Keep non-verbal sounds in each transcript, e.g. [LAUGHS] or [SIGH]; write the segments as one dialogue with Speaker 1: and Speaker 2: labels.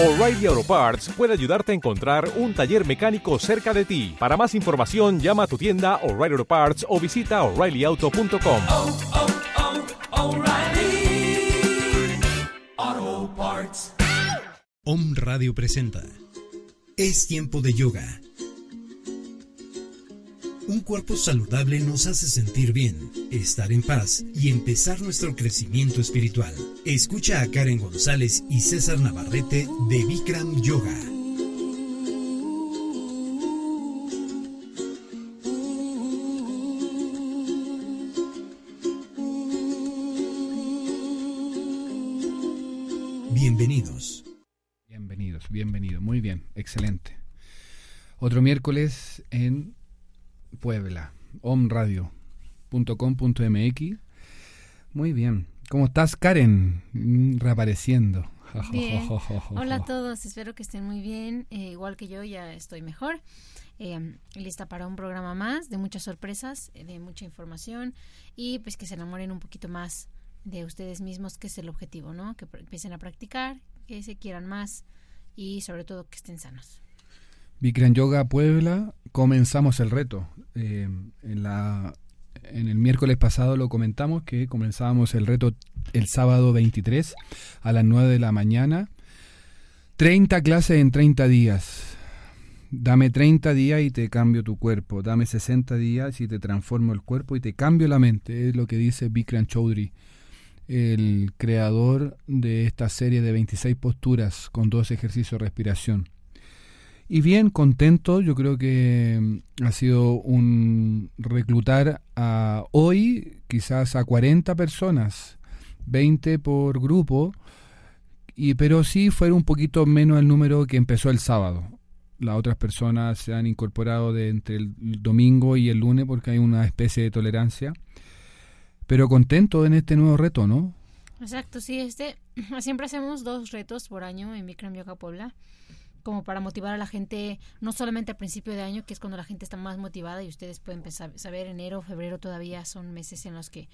Speaker 1: O'Reilly Auto Parts puede ayudarte a encontrar un taller mecánico cerca de ti. Para más información, llama a tu tienda O'Reilly Auto Parts o visita oreillyauto.com.
Speaker 2: oh, oh, O'Reilly Auto Parts.
Speaker 3: Om Radio presenta Es tiempo de yoga. Un cuerpo saludable nos hace sentir bien, estar en paz y empezar nuestro crecimiento espiritual. Escucha a Karen González y César Navarrete de Bikram Yoga. Bienvenidos.
Speaker 4: Bienvenidos, bienvenido, muy bien, excelente. Otro miércoles en Puebla, omradio.com.mx. Muy bien. ¿Cómo estás, Karen? Reapareciendo.
Speaker 5: Bien. Hola a todos, espero que estén muy bien. Eh, igual que yo, ya estoy mejor. Eh, lista para un programa más de muchas sorpresas, eh, de mucha información y pues que se enamoren un poquito más de ustedes mismos, que es el objetivo, ¿no? Que empiecen a practicar, que se quieran más y sobre todo que estén sanos.
Speaker 4: Bikram Yoga Puebla, comenzamos el reto. Eh, en, la, en el miércoles pasado lo comentamos que comenzábamos el reto el sábado 23 a las 9 de la mañana. 30 clases en 30 días. Dame 30 días y te cambio tu cuerpo. Dame 60 días y te transformo el cuerpo y te cambio la mente. Es lo que dice Bikram Choudhury, el creador de esta serie de 26 posturas con dos ejercicios de respiración. Y bien, contento, yo creo que mm, ha sido un reclutar a hoy quizás a 40 personas, 20 por grupo, y pero sí fue un poquito menos el número que empezó el sábado. Las otras personas se han incorporado de entre el domingo y el lunes porque hay una especie de tolerancia. Pero contento en este nuevo reto, ¿no?
Speaker 5: Exacto, sí, este [CLEARS THROAT] siempre hacemos dos retos por año en Bikram Yoga Puebla, como para motivar a la gente, no solamente al principio de año, que es cuando la gente está más motivada y ustedes pueden saber enero, febrero todavía son meses en los que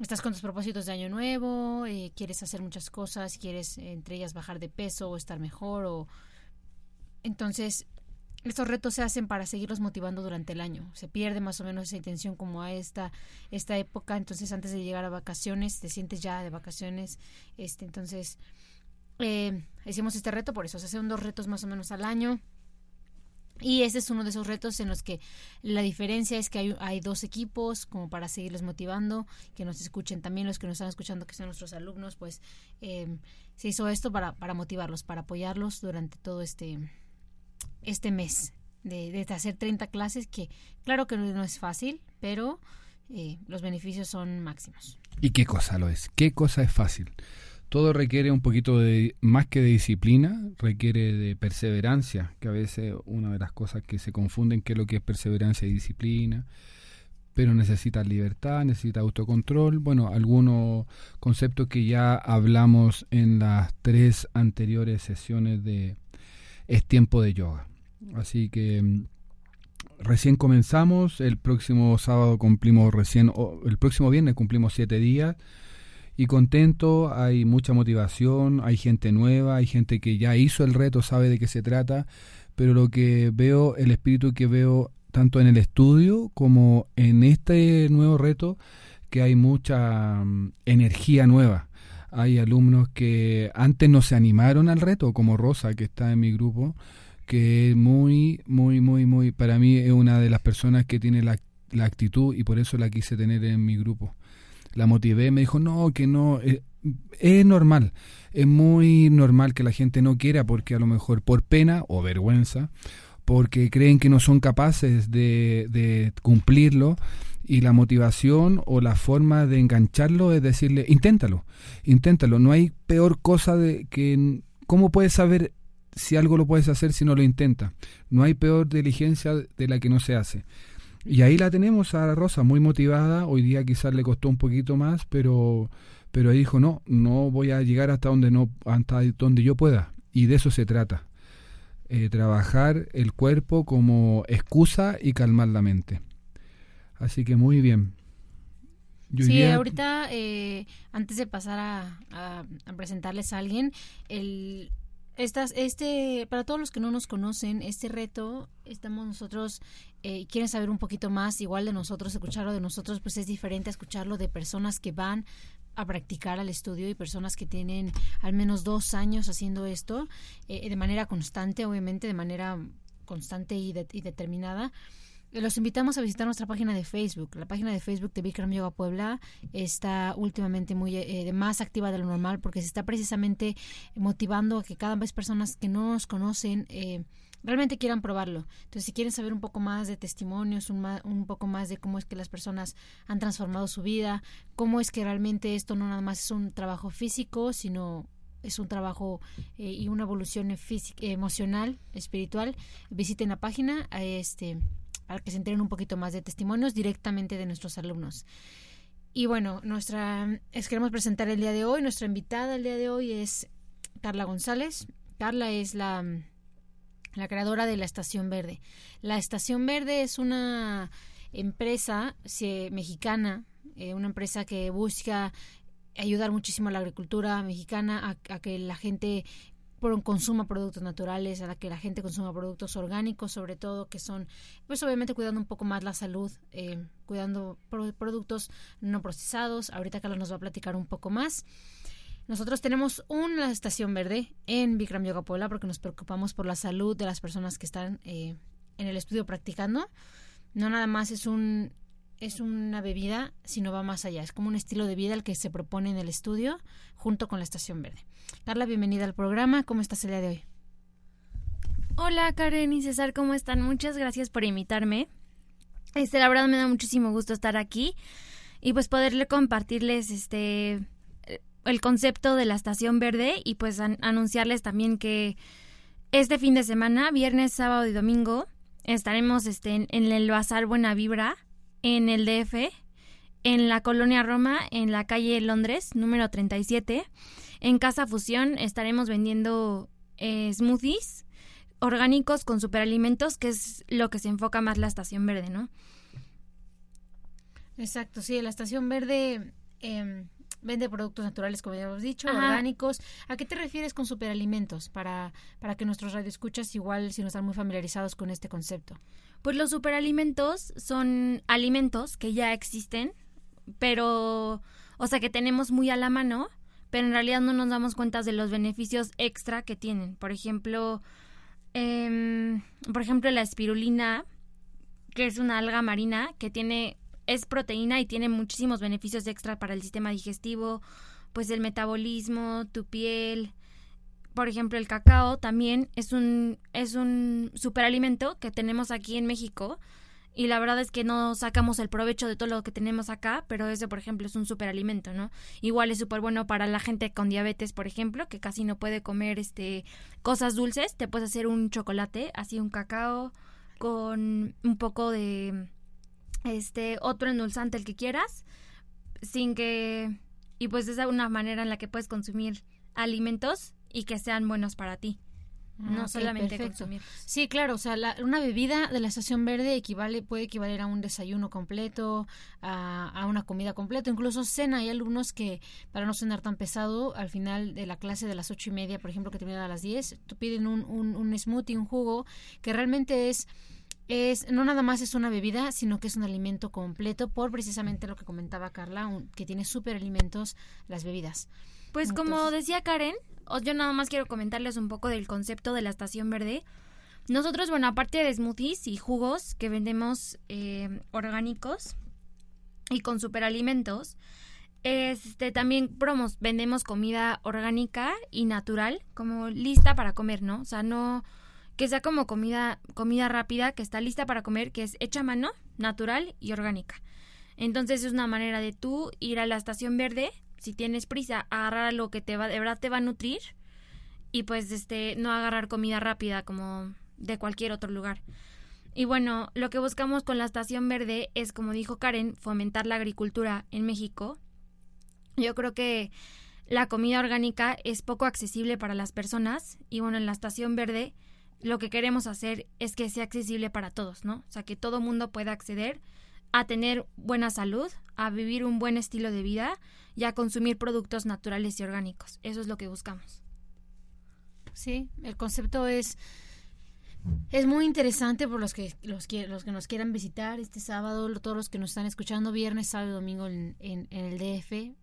Speaker 5: estás con tus propósitos de año nuevo, eh, quieres hacer muchas cosas, quieres entre ellas bajar de peso o estar mejor o entonces estos retos se hacen para seguirlos motivando durante el año. Se pierde más o menos esa intención como a esta esta época, entonces antes de llegar a vacaciones, te sientes ya de vacaciones, este entonces eh, hicimos este reto, por eso se hacen dos retos más o menos al año. Y este es uno de esos retos en los que la diferencia es que hay, hay dos equipos como para seguirlos motivando, que nos escuchen también los que nos están escuchando, que son nuestros alumnos, pues eh, se hizo esto para, para motivarlos, para apoyarlos durante todo este, este mes de, de hacer 30 clases, que claro que no, no es fácil, pero eh, los beneficios son máximos.
Speaker 4: ¿Y qué cosa lo es? ¿Qué cosa es fácil? Todo requiere un poquito de, más que de disciplina, requiere de perseverancia, que a veces una de las cosas que se confunden qué es lo que es perseverancia y disciplina, pero necesita libertad, necesita autocontrol, bueno, algunos conceptos que ya hablamos en las tres anteriores sesiones de Es tiempo de yoga. Así que mm, recién comenzamos, el próximo sábado cumplimos recién, el próximo viernes cumplimos siete días y contento, hay mucha motivación, hay gente nueva, hay gente que ya hizo el reto, sabe de qué se trata, pero lo que veo, el espíritu que veo tanto en el estudio como en este nuevo reto, que hay mucha mm, energía nueva. Hay alumnos que antes no se animaron al reto, como Rosa, que está en mi grupo, que es muy, muy, muy, muy, para mí es una de las personas que tiene la, la actitud y por eso la quise tener en mi grupo la motivé, me dijo, no, que no, eh, es normal, es muy normal que la gente no quiera porque a lo mejor por pena o vergüenza, porque creen que no son capaces de, de cumplirlo y la motivación o la forma de engancharlo es decirle, inténtalo, inténtalo, no hay peor cosa de que, ¿cómo puedes saber si algo lo puedes hacer si no lo intenta? No hay peor diligencia de la que no se hace. Y ahí la tenemos a Rosa, muy motivada. Hoy día quizás le costó un poquito más, pero, pero dijo, no, no voy a llegar hasta donde, no, hasta donde yo pueda. Y de eso se trata. Eh, trabajar el cuerpo como excusa y calmar la mente. Así que muy bien. Yo
Speaker 5: sí,
Speaker 4: diría-
Speaker 5: ahorita, eh, antes de pasar a, a- a presentarles a alguien, el, Estas, este, para todos los que no nos conocen, este reto, estamos nosotros, eh, quieren saber un poquito más, igual de nosotros, escucharlo de nosotros, pues es diferente a escucharlo de personas que van a practicar al estudio y personas que tienen al menos dos años haciendo esto eh, de manera constante, obviamente de manera constante y, de- y determinada. Eh, Los invitamos a visitar nuestra página de Facebook. La página de Facebook de Bikram Yoga Puebla está últimamente muy eh, de más activa de lo normal porque se está precisamente motivando a que cada vez personas que no nos conocen eh, realmente quieran probarlo. Entonces, si quieren saber un poco más de testimonios, un, ma- un poco más de cómo es que las personas han transformado su vida, cómo es que realmente esto no nada más es un trabajo físico, sino es un trabajo eh, y una evolución física, emocional, espiritual, visiten la página eh, este, para que se enteren un poquito más de testimonios directamente de nuestros alumnos. Y bueno, nuestra es, queremos presentar el día de hoy, nuestra invitada el día de hoy es Carla González. Carla es la, la creadora de la Estación Verde. La Estación Verde es una empresa mexicana, eh, una empresa que busca ayudar muchísimo a la agricultura mexicana, a que la gente pro- consuma productos naturales, a la que la gente consuma productos orgánicos, sobre todo, que son, pues obviamente cuidando un poco más la salud, eh, cuidando pro- productos no procesados. Ahorita Carlos nos va a platicar un poco más. Nosotros tenemos una estación verde en Bikram Yoga Puebla porque nos preocupamos por la salud de las personas que están eh, en el estudio practicando. No nada más es un es una bebida, sino va más allá. Es como un estilo de vida el que se propone en el estudio junto con la estación verde. Carla, bienvenida al programa. ¿Cómo estás el día de hoy?
Speaker 6: Hola Karen y César, ¿cómo están? Muchas gracias por invitarme. Este, la verdad me da muchísimo gusto estar aquí y pues poderle compartirles este el concepto de la estación verde y pues an- anunciarles también que este fin de semana, viernes, sábado y domingo, estaremos este, en, en el Bazar Buena Vibra en el DF, en la colonia Roma, en la calle Londres, número 37. En Casa Fusión estaremos vendiendo eh, smoothies orgánicos con superalimentos, que es lo que se enfoca más la estación verde, ¿no?
Speaker 5: Exacto, sí, la estación verde eh, vende productos naturales, como ya hemos dicho,
Speaker 6: Ajá.
Speaker 5: orgánicos. ¿A qué te refieres con superalimentos? Para, para que nuestros radioescuchas, igual si no están muy familiarizados con este concepto.
Speaker 6: Pues los superalimentos son alimentos que ya existen, pero, o sea, que tenemos muy a la mano, pero en realidad no nos damos cuenta de los beneficios extra que tienen. Por ejemplo, em, por ejemplo, la espirulina, que es una alga marina que tiene es proteína y tiene muchísimos beneficios extra para el sistema digestivo, pues el metabolismo, tu piel. Por ejemplo, el cacao también es un es un superalimento que tenemos aquí en México y la verdad es que no sacamos el provecho de todo lo que tenemos acá, pero ese, por ejemplo, es un superalimento, ¿no? Igual es súper bueno para la gente con diabetes, por ejemplo, que casi no puede comer este cosas dulces. Te puedes hacer un chocolate, así un cacao con un poco de este otro endulzante el que quieras, sin que y pues es una manera en la que puedes consumir alimentos y que sean buenos para ti. No
Speaker 5: Ah, ok,
Speaker 6: solamente
Speaker 5: perfecto.
Speaker 6: consumir.
Speaker 5: Sí, claro, o sea, la- una bebida de la estación verde equivale, puede equivaler a un desayuno completo, a, a una comida completa, incluso cena. Hay alumnos que, para no cenar tan pesado, al final de la clase de las ocho y media, por ejemplo, que termina a las diez, tú piden un, un, un smoothie, un jugo, que realmente es es no nada más es una bebida, sino que es un alimento completo por precisamente lo que comentaba Carla, un- que tiene superalimentos las bebidas.
Speaker 6: Pues como decía Karen, yo nada más quiero comentarles un poco del concepto de la estación verde. Nosotros, bueno, aparte de smoothies y jugos que vendemos eh, orgánicos y con superalimentos, este también promos, vendemos comida orgánica y natural, como lista para comer, ¿no? O sea, no que sea como comida comida rápida que está lista para comer, que es hecha a mano, natural y orgánica. Entonces es una manera de tú ir a la estación verde, si tienes prisa, agarrar algo que te va, de verdad te va a nutrir y pues este no agarrar comida rápida como de cualquier otro lugar. Y bueno, lo que buscamos con la estación verde es, como dijo Karen, fomentar la agricultura en México. Yo creo que la comida orgánica es poco accesible para las personas y bueno, en la estación verde lo que queremos hacer es que sea accesible para todos, ¿no? O sea, que todo mundo pueda acceder a tener buena salud, a vivir un buen estilo de vida y a consumir productos naturales y orgánicos. Eso es lo que buscamos.
Speaker 5: sí. El concepto es es muy interesante por los que los que los que nos quieran visitar este sábado, todos los que nos están escuchando viernes, sábado y domingo en, en- en el DF.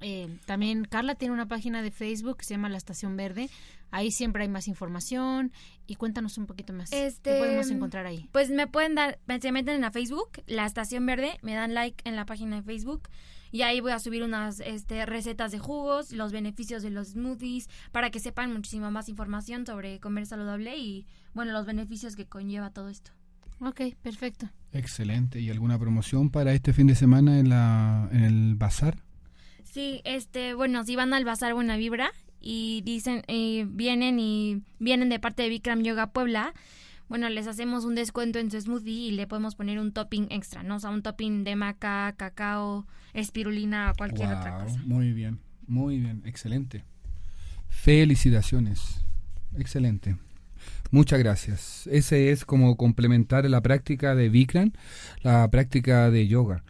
Speaker 5: Eh, también Carla tiene una página de Facebook que se llama La Estación Verde. Ahí siempre hay más información y cuéntanos un poquito más.
Speaker 6: Este,
Speaker 5: ¿Qué podemos encontrar ahí?
Speaker 6: Pues me pueden dar, se meten en la Facebook, la Estación Verde, me dan like en la página de Facebook y ahí voy a subir unas este, recetas de jugos, los beneficios de los smoothies, para que sepan muchísima más información sobre comer saludable y, bueno, los beneficios que conlleva todo esto.
Speaker 5: Ok, perfecto.
Speaker 4: Excelente. ¿Y alguna promoción para este fin de semana en, la, en el bazar?
Speaker 6: Sí, este, bueno, si van al Bazar Buena Vibra y dicen, eh, vienen y vienen de parte de Bikram Yoga Puebla, bueno, les hacemos un descuento en su smoothie y le podemos poner un topping extra, ¿no? O sea, un topping de maca, cacao, espirulina o cualquier otra cosa.
Speaker 4: Muy bien, muy bien, excelente. Felicitaciones, excelente. Muchas gracias. Ese es como complementar la práctica de Bikram, la práctica de yoga.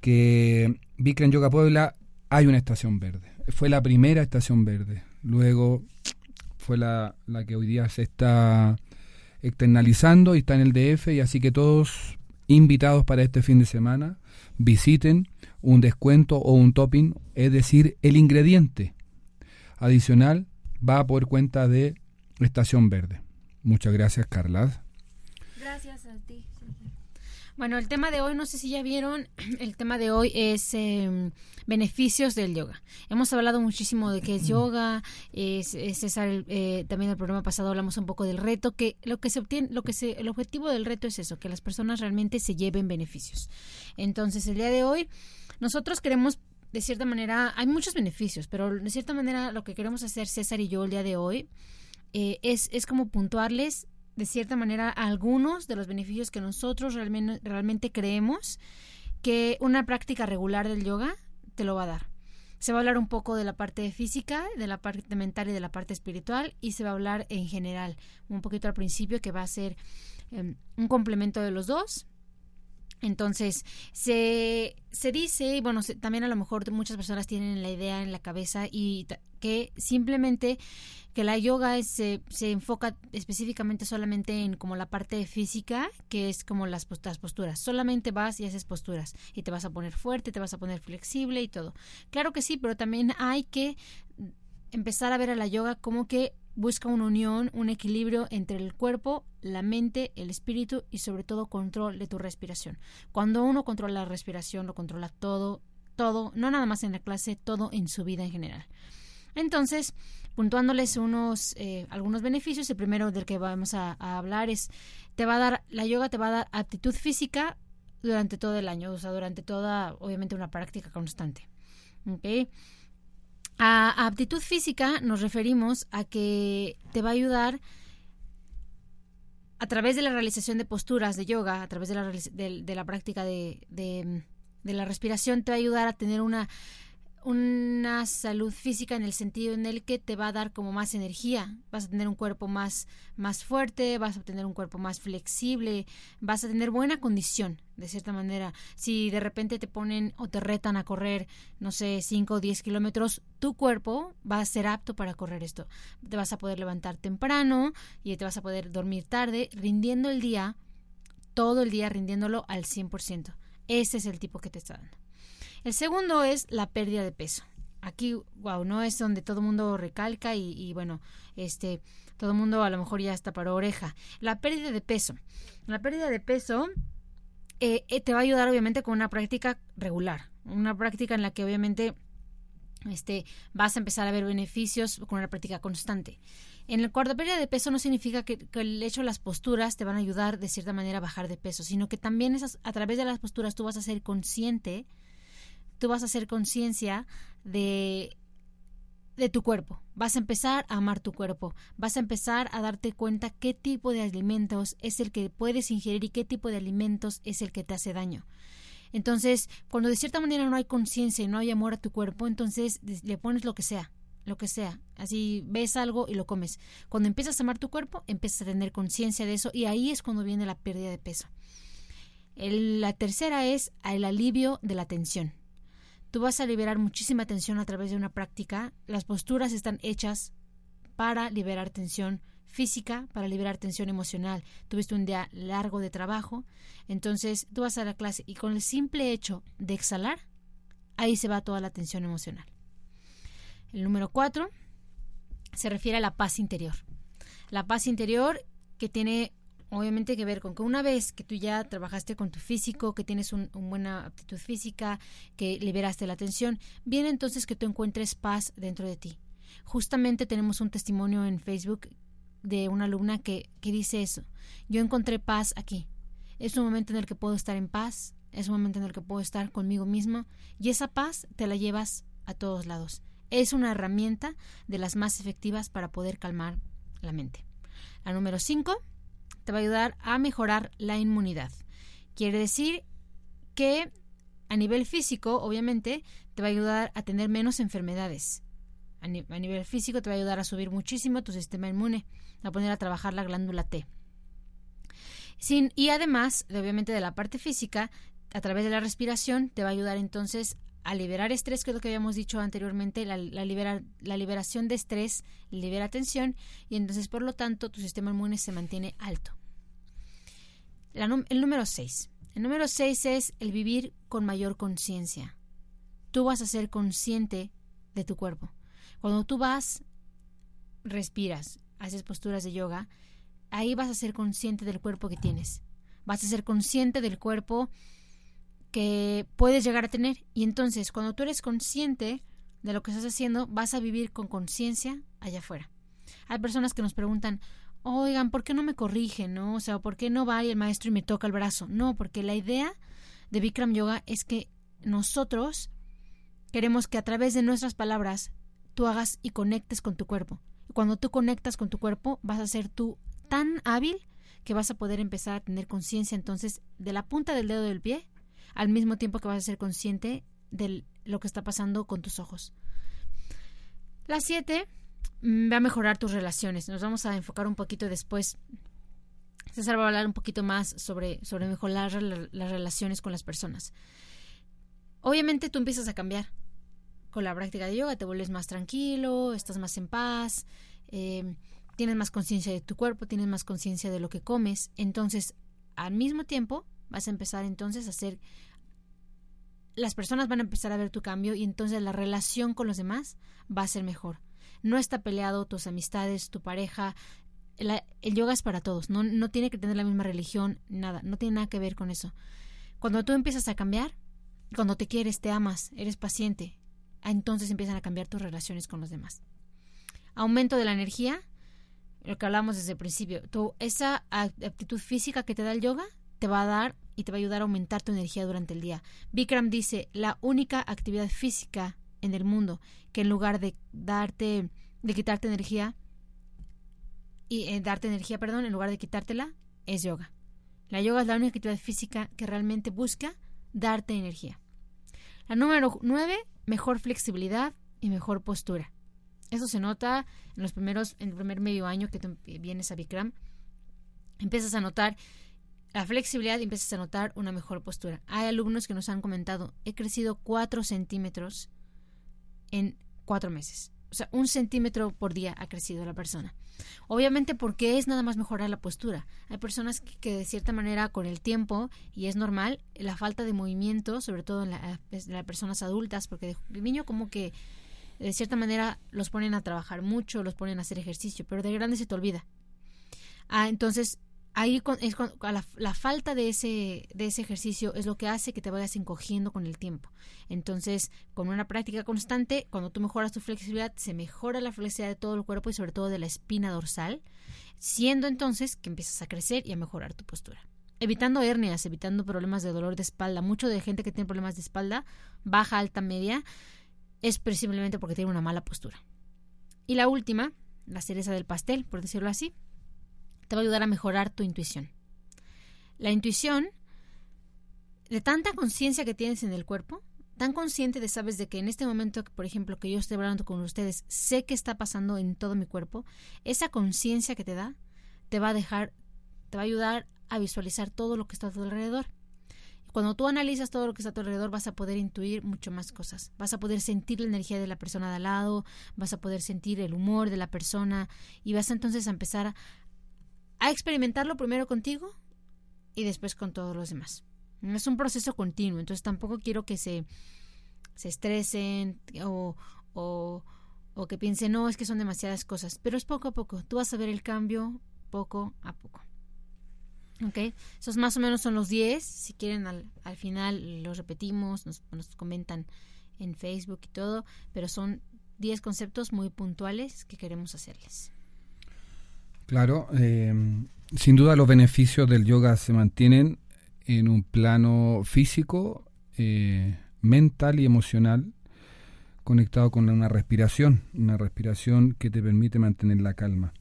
Speaker 4: Que Bikram Yoga Puebla hay una estación verde. Fue la primera estación verde. Luego fue la, la que hoy día se está externalizando y está en el DF y así que todos invitados para este fin de semana visiten un descuento o un topping, es decir, el ingrediente adicional va por cuenta de Estación Verde. Muchas gracias, Carla.
Speaker 6: Gracias.
Speaker 5: Bueno, el tema de hoy, no sé si ya vieron, [CLEARS THROAT] el tema de hoy es eh, beneficios del yoga. Hemos hablado muchísimo de qué es yoga, es, es César, eh, también el programa pasado hablamos un poco del reto, que lo que se obtiene, lo que se, el objetivo del reto es eso, que las personas realmente se lleven beneficios. Entonces, el día de hoy, nosotros queremos de cierta manera, hay muchos beneficios, pero de cierta manera lo que queremos hacer César y yo el día de hoy eh, es, es como puntuarles de cierta manera algunos de los beneficios que nosotros realmente, creemos que una práctica regular del yoga te lo va a dar. Se va a hablar un poco de la parte física, de la parte mental y de la parte espiritual y se va a hablar en general, un poquito al principio que va a ser eh, un complemento de los dos. Entonces, se, se dice, y bueno, se, también a lo mejor muchas personas tienen la idea en la cabeza y que simplemente que la yoga se, se, enfoca específicamente solamente en como la parte física, que es como las, las posturas. Solamente vas y haces posturas y te vas a poner fuerte, te vas a poner flexible y todo. Claro que sí, pero también hay que empezar a ver a la yoga como que busca una unión, un equilibrio entre el cuerpo, la mente, el espíritu y sobre todo control de tu respiración. Cuando uno controla la respiración, lo controla todo, todo, no nada más en la clase, todo en su vida en general. Entonces, puntuándoles unos eh, algunos beneficios, el primero del que vamos a, hablar es te va a dar la yoga te va a dar aptitud física durante todo el año, o sea, durante toda obviamente una práctica constante. ¿Okay? A aptitud física nos referimos a que te va a ayudar a través de la realización de posturas de yoga, a través de la, de, la práctica de, de, de, la respiración, te va a ayudar a tener una, una salud física en el sentido en el que te va a dar como más energía, vas a tener un cuerpo más, más fuerte, vas a tener un cuerpo más flexible, vas a tener buena condición, de cierta manera. Si de repente te ponen o te retan a correr, no sé, 5 o 10 kilómetros, tu cuerpo va a ser apto para correr esto. Te vas a poder levantar temprano y te vas a poder dormir tarde, rindiendo el día, todo el día rindiéndolo al 100%. Ese es el tipo que te está dando. El segundo es la pérdida de peso. Aquí, wow, no es donde todo el mundo recalca y, y, bueno, este, todo el mundo a lo mejor ya está para oreja. La pérdida de peso. La pérdida de peso eh, eh, te va a ayudar obviamente con una práctica regular, una práctica en la que obviamente este, vas a empezar a ver beneficios con una práctica constante. En el cuarto pérdida de peso no significa que, que, el hecho de las posturas te van a ayudar de cierta manera a bajar de peso, sino que también esas, a través de las posturas tú vas a ser consciente tú vas a hacer conciencia de, de tu cuerpo. Vas a empezar a amar tu cuerpo. Vas a empezar a darte cuenta qué tipo de alimentos es el que puedes ingerir y qué tipo de alimentos es el que te hace daño. Entonces, cuando de cierta manera no hay conciencia y no hay amor a tu cuerpo, entonces le pones lo que sea, lo que sea. Así ves algo y lo comes. Cuando empiezas a amar tu cuerpo, empiezas a tener conciencia de eso y ahí es cuando viene la pérdida de peso. La tercera es el alivio de la tensión tú vas a liberar muchísima tensión a través de una práctica. Las posturas están hechas para liberar tensión física, para liberar tensión emocional. Tuviste un día largo de trabajo, entonces tú vas a la clase y con el simple hecho de exhalar, ahí se va toda la tensión emocional. El número cuatro se refiere a la paz interior. La paz interior que tiene obviamente que ver con que una vez que tú ya trabajaste con tu físico, que tienes una buena aptitud física, que liberaste la tensión, viene entonces que tú encuentres paz dentro de ti. Justamente tenemos un testimonio en Facebook de una alumna que, que dice eso. Yo encontré paz aquí. Es un momento en el que puedo estar en paz, es un momento en el que puedo estar conmigo misma y esa paz te la llevas a todos lados. Es una herramienta de las más efectivas para poder calmar la mente. La número 5 te va a ayudar a mejorar la inmunidad. Quiere decir que a nivel físico, obviamente, te va a ayudar a tener menos enfermedades. A, nivel físico te va a ayudar a subir muchísimo tu sistema inmune, a poner a trabajar la glándula T. Y además, obviamente, de la parte física, a través de la respiración, te va a ayudar entonces a liberar estrés, que es lo que habíamos dicho anteriormente, la, la, la liberación de estrés libera tensión y entonces por lo tanto tu sistema inmune se mantiene alto. El número 6. El número 6 es el vivir con mayor conciencia. Tú vas a ser consciente de tu cuerpo. Cuando tú vas, respiras, haces posturas de yoga, ahí vas a ser consciente del cuerpo que tienes. Vas a ser consciente del cuerpo que puedes llegar a tener. Y entonces, cuando tú eres consciente de lo que estás haciendo, vas a vivir con conciencia allá afuera. Hay personas que nos preguntan, oigan, ¿por qué no me corrigen? ¿No? O sea, ¿por qué no va el maestro y me toca el brazo? No, porque la idea de Bikram Yoga es que nosotros queremos que a través de nuestras palabras tú hagas y conectes con tu cuerpo. Y cuando tú conectas con tu cuerpo, vas a ser tú tan hábil que vas a poder empezar a tener conciencia entonces de la punta del dedo del pie al mismo tiempo que vas a ser consciente de lo que está pasando con tus ojos. La siete va a mejorar tus relaciones. Nos vamos a enfocar un poquito después. César va a hablar un poquito más sobre, sobre mejorar las relaciones con las personas. Obviamente tú empiezas a cambiar. Con la práctica de yoga te vuelves más tranquilo, estás más en paz, eh, tienes más conciencia de tu cuerpo, tienes más conciencia de lo que comes. Entonces, al mismo tiempo, Vas a empezar entonces a hacer... Las personas van a empezar a ver tu cambio y entonces la relación con los demás va a ser mejor. No está peleado tus amistades, tu pareja. el yoga es para todos. No, no tiene que tener la misma religión, nada. No tiene nada que ver con eso. Cuando tú empiezas a cambiar, cuando te quieres, te amas, eres paciente, entonces empiezan a cambiar tus relaciones con los demás. Aumento de la energía, lo que hablamos desde el principio. Tu, esa actitud física que te da el yoga te va a dar y te va a ayudar a aumentar tu energía durante el día. Bikram dice, la única actividad física en el mundo que en lugar de darte, de quitarte energía, y eh, darte energía, perdón, en lugar de quitártela, es yoga. La yoga es la única actividad física que realmente busca darte energía. La número nueve, mejor flexibilidad y mejor postura. Eso se nota en los primeros, en el primer medio año que tú vienes a Bikram. Empiezas a notar la flexibilidad y empiezas a notar una mejor postura. Hay alumnos que nos han comentado, he crecido 4 centímetros en 4 meses. O sea, un centímetro por día ha crecido la persona. Obviamente porque es nada más mejorar la postura. Hay personas que, de cierta manera con el tiempo, y es normal, la falta de movimiento, sobre todo en, las personas adultas, porque de niño como que de cierta manera los ponen a trabajar mucho, los ponen a hacer ejercicio, pero de grande se te olvida. Ah, entonces ahí es la, falta de ese, de ese ejercicio es lo que hace que te vayas encogiendo con el tiempo. Entonces, con una práctica constante, cuando tú mejoras tu flexibilidad, se mejora la flexibilidad de todo el cuerpo y sobre todo de la espina dorsal, siendo entonces que empiezas a crecer y a mejorar tu postura. Evitando hernias, evitando problemas de dolor de espalda. Mucho de gente que tiene problemas de espalda, baja, alta, media, es precisamente porque tiene una mala postura. Y la última, la cereza del pastel, por decirlo así, te va a ayudar a mejorar tu intuición. La intuición, de tanta conciencia que tienes en el cuerpo, tan consciente de sabes de que en este momento, por ejemplo, que yo estoy hablando con ustedes, sé que está pasando en todo mi cuerpo, esa conciencia que te da te va a dejar, te va a ayudar a visualizar todo lo que está a tu alrededor. cuando tú analizas todo lo que está a tu alrededor, vas a poder intuir mucho más cosas. Vas a poder sentir la energía de la persona de al lado, vas a poder sentir el humor de la persona y vas entonces a empezar a, a experimentarlo primero contigo y después con todos los demás. Es un proceso continuo, entonces tampoco quiero que se, se estresen o, o, que piensen, no, es que son demasiadas cosas, pero es poco a poco. Tú vas a ver el cambio poco a poco. Ok, esos más o menos son los 10. Si quieren, al, al final los repetimos, nos, nos comentan en Facebook y todo, pero son 10 conceptos muy puntuales que queremos hacerles.
Speaker 4: Claro, eh, sin duda los beneficios del yoga se mantienen en un plano físico, eh, mental y emocional, conectado con una respiración, una respiración que te permite mantener la calma.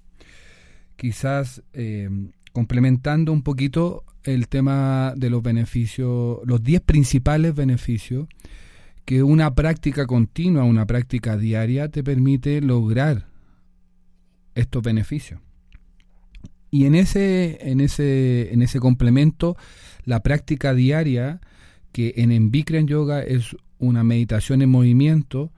Speaker 4: Quizás eh, complementando un poquito el tema de los beneficios, los 10 principales beneficios que una práctica continua, una práctica diaria te permite lograr estos beneficios. Y en ese, en ese, en ese complemento, la práctica diaria, que en Envikren Yoga es una meditación en movimiento,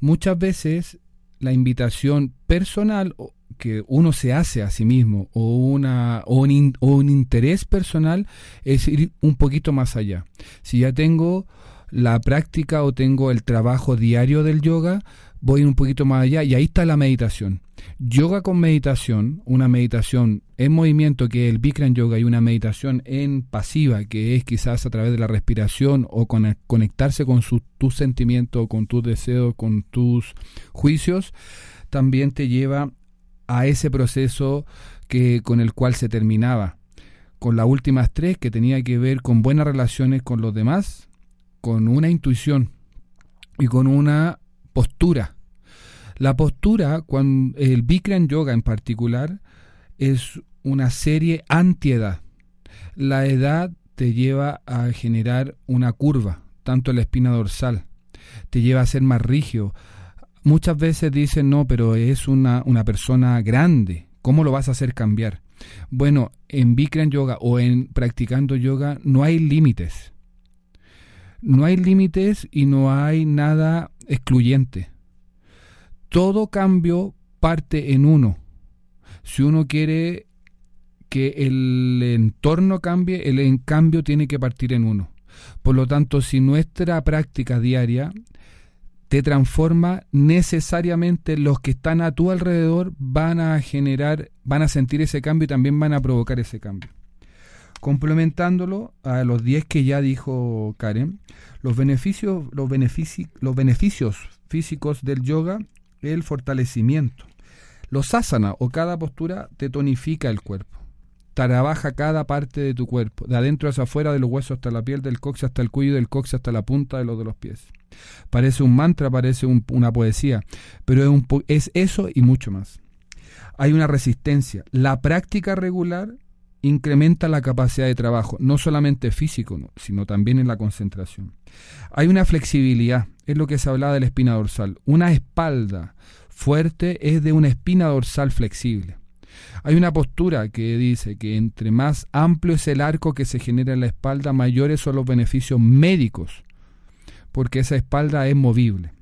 Speaker 4: muchas veces la invitación personal que uno se hace a sí mismo o, una, o, un, o un interés personal es ir un poquito más allá. Si ya tengo la práctica o tengo el trabajo diario del yoga, voy un poquito más allá y ahí está la meditación. Yoga con meditación, una meditación en movimiento que es el Bikram Yoga y una meditación en pasiva que es quizás a través de la respiración o con, conectarse con su, tus sentimientos, con tus deseos, con tus juicios, también te lleva a ese proceso que con el cual se terminaba. Con las últimas tres que tenía que ver con buenas relaciones con los demás, con una intuición y con una postura. La postura, cuando el Bikram Yoga en particular, es una serie antiedad. La edad te lleva a generar una curva, tanto en la espina dorsal, te lleva a ser más rígido. Muchas veces dicen, no, pero es una, una persona grande, ¿cómo lo vas a hacer cambiar? Bueno, en Bikram Yoga o en practicando yoga no hay límites. No hay límites y no hay nada excluyente. Todo cambio parte en uno. Si uno quiere que el entorno cambie, el cambio tiene que partir en uno. Por lo tanto, si nuestra práctica diaria te transforma, necesariamente los que están a tu alrededor van a generar, van a sentir ese cambio y también van a provocar ese cambio. Complementándolo a los 10 que ya dijo Karen, los beneficios, los, benefici los beneficios físicos del yoga, el fortalecimiento. Los asana o cada postura te tonifica el cuerpo. Trabaja cada parte de tu cuerpo, de adentro hacia afuera, de los huesos hasta la piel, del coxe hasta el cuello, del coxe hasta la punta de los de los pies. Parece un mantra, parece un, una poesía, pero es eso y mucho más. Hay una resistencia. La práctica regular incrementa la capacidad de trabajo, no solamente físico, sino también en la concentración. Hay una flexibilidad, es lo que se hablaba de la espina dorsal. Una espalda fuerte es de una espina dorsal flexible. Hay una postura que dice que entre más amplio es el arco que se genera en la espalda, mayores son los beneficios médicos, porque esa espalda es movible.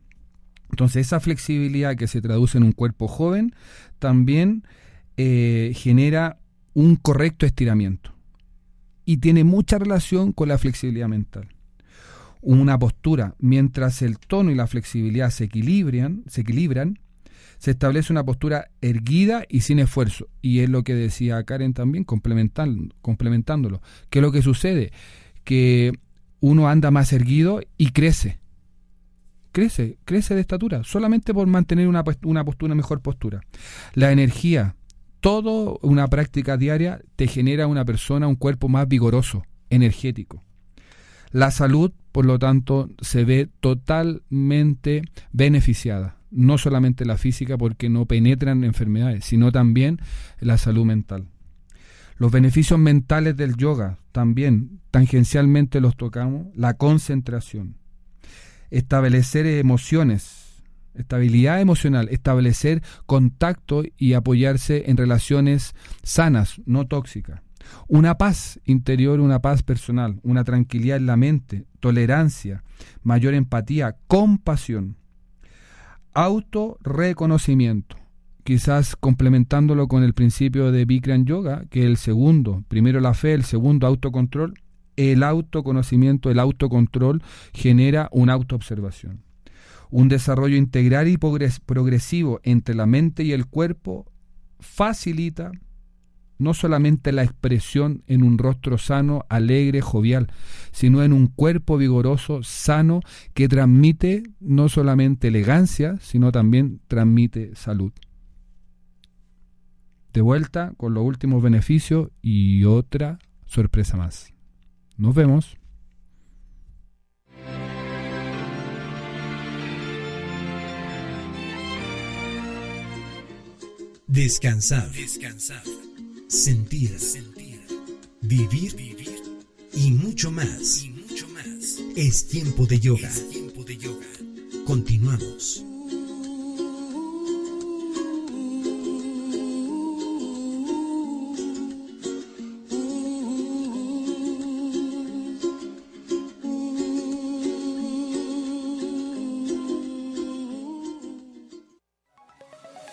Speaker 4: Entonces esa flexibilidad que se traduce en un cuerpo joven también eh, genera un correcto estiramiento y tiene mucha relación con la flexibilidad mental. Una postura, mientras el tono y la flexibilidad se equilibran, se equilibran, se establece una postura erguida y sin esfuerzo. Y es lo que decía Karen también, complementándolo. ¿Qué es lo que sucede? Que uno anda más erguido y crece. Crece, crece de estatura, solamente por mantener una, una postura, una mejor postura. La energía, todo una práctica diaria te genera una persona, un cuerpo más vigoroso, energético. La salud, por lo tanto, se ve totalmente beneficiada. No solamente la física porque no penetran enfermedades, sino también la salud mental. Los beneficios mentales del yoga también tangencialmente los tocamos. La concentración. Establecer emociones, estabilidad emocional, establecer contacto y apoyarse en relaciones sanas, no tóxicas. Una paz interior, una paz personal, una tranquilidad en la mente, tolerancia, mayor empatía, compasión, autorreconocimiento. Quizás complementándolo con el principio de Bikram Yoga, que el segundo, primero la fe, el segundo autocontrol, el autoconocimiento, el autocontrol genera una autoobservación. Un desarrollo integral y progresivo entre la mente y el cuerpo facilita no solamente la expresión en un rostro sano, alegre, jovial, sino en un cuerpo vigoroso, sano, que transmite no solamente elegancia, sino también transmite salud. De vuelta con los últimos beneficios y otra sorpresa más. Nos vemos.
Speaker 3: Descansar. Descansar sentir, sentir, vivir, vivir y mucho más. Y mucho más. Es tiempo de yoga. Es tiempo de yoga. Continuamos.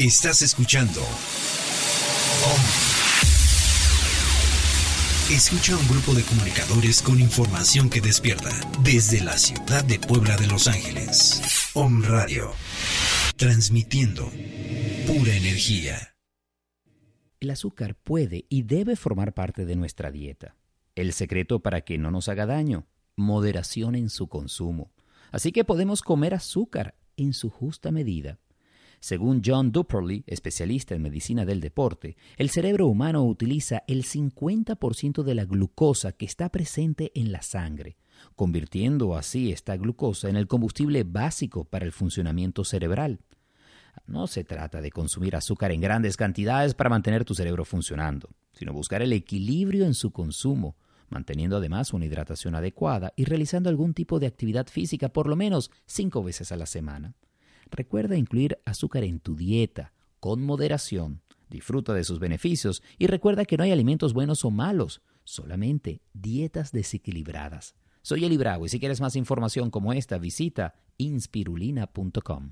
Speaker 3: Estás escuchando Escucha un grupo de comunicadores con información que despierta desde la ciudad de Puebla de Los Ángeles. Om Radio. Transmitiendo pura energía.
Speaker 7: El azúcar puede y debe formar parte de nuestra dieta. El secreto para que no nos haga daño, moderación en su consumo. Así que podemos comer azúcar en su justa medida según John Duperly, especialista en medicina del deporte, el cerebro humano utiliza el 50% de la glucosa que está presente en la sangre, convirtiendo así esta glucosa en el combustible básico para el funcionamiento cerebral. No se trata de consumir azúcar en grandes cantidades para mantener tu cerebro funcionando, sino buscar el equilibrio en su consumo, manteniendo además una hidratación adecuada y realizando algún tipo de actividad física por lo menos cinco veces a la semana. Recuerda incluir azúcar en tu dieta, con moderación. Disfruta de sus beneficios y recuerda que no hay alimentos buenos o malos, solamente dietas desequilibradas. Soy Eli Bravo y si quieres más información como esta, visita inspirulina.com.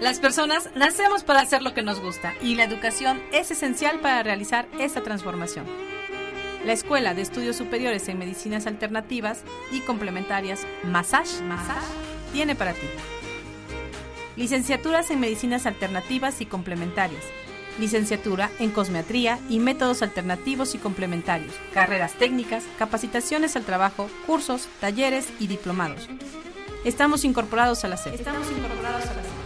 Speaker 8: Las personas nacemos para hacer lo que nos gusta y la educación es esencial para realizar esta transformación. La Escuela de Estudios Superiores en Medicinas Alternativas y Complementarias Massage, Massage tiene para ti. Licenciaturas en Medicinas Alternativas y Complementarias. Licenciatura en Cosmetría y Métodos Alternativos y Complementarios. Carreras técnicas, capacitaciones al trabajo, cursos, talleres y diplomados. Estamos incorporados a la SED. Estamos incorporados a la SED.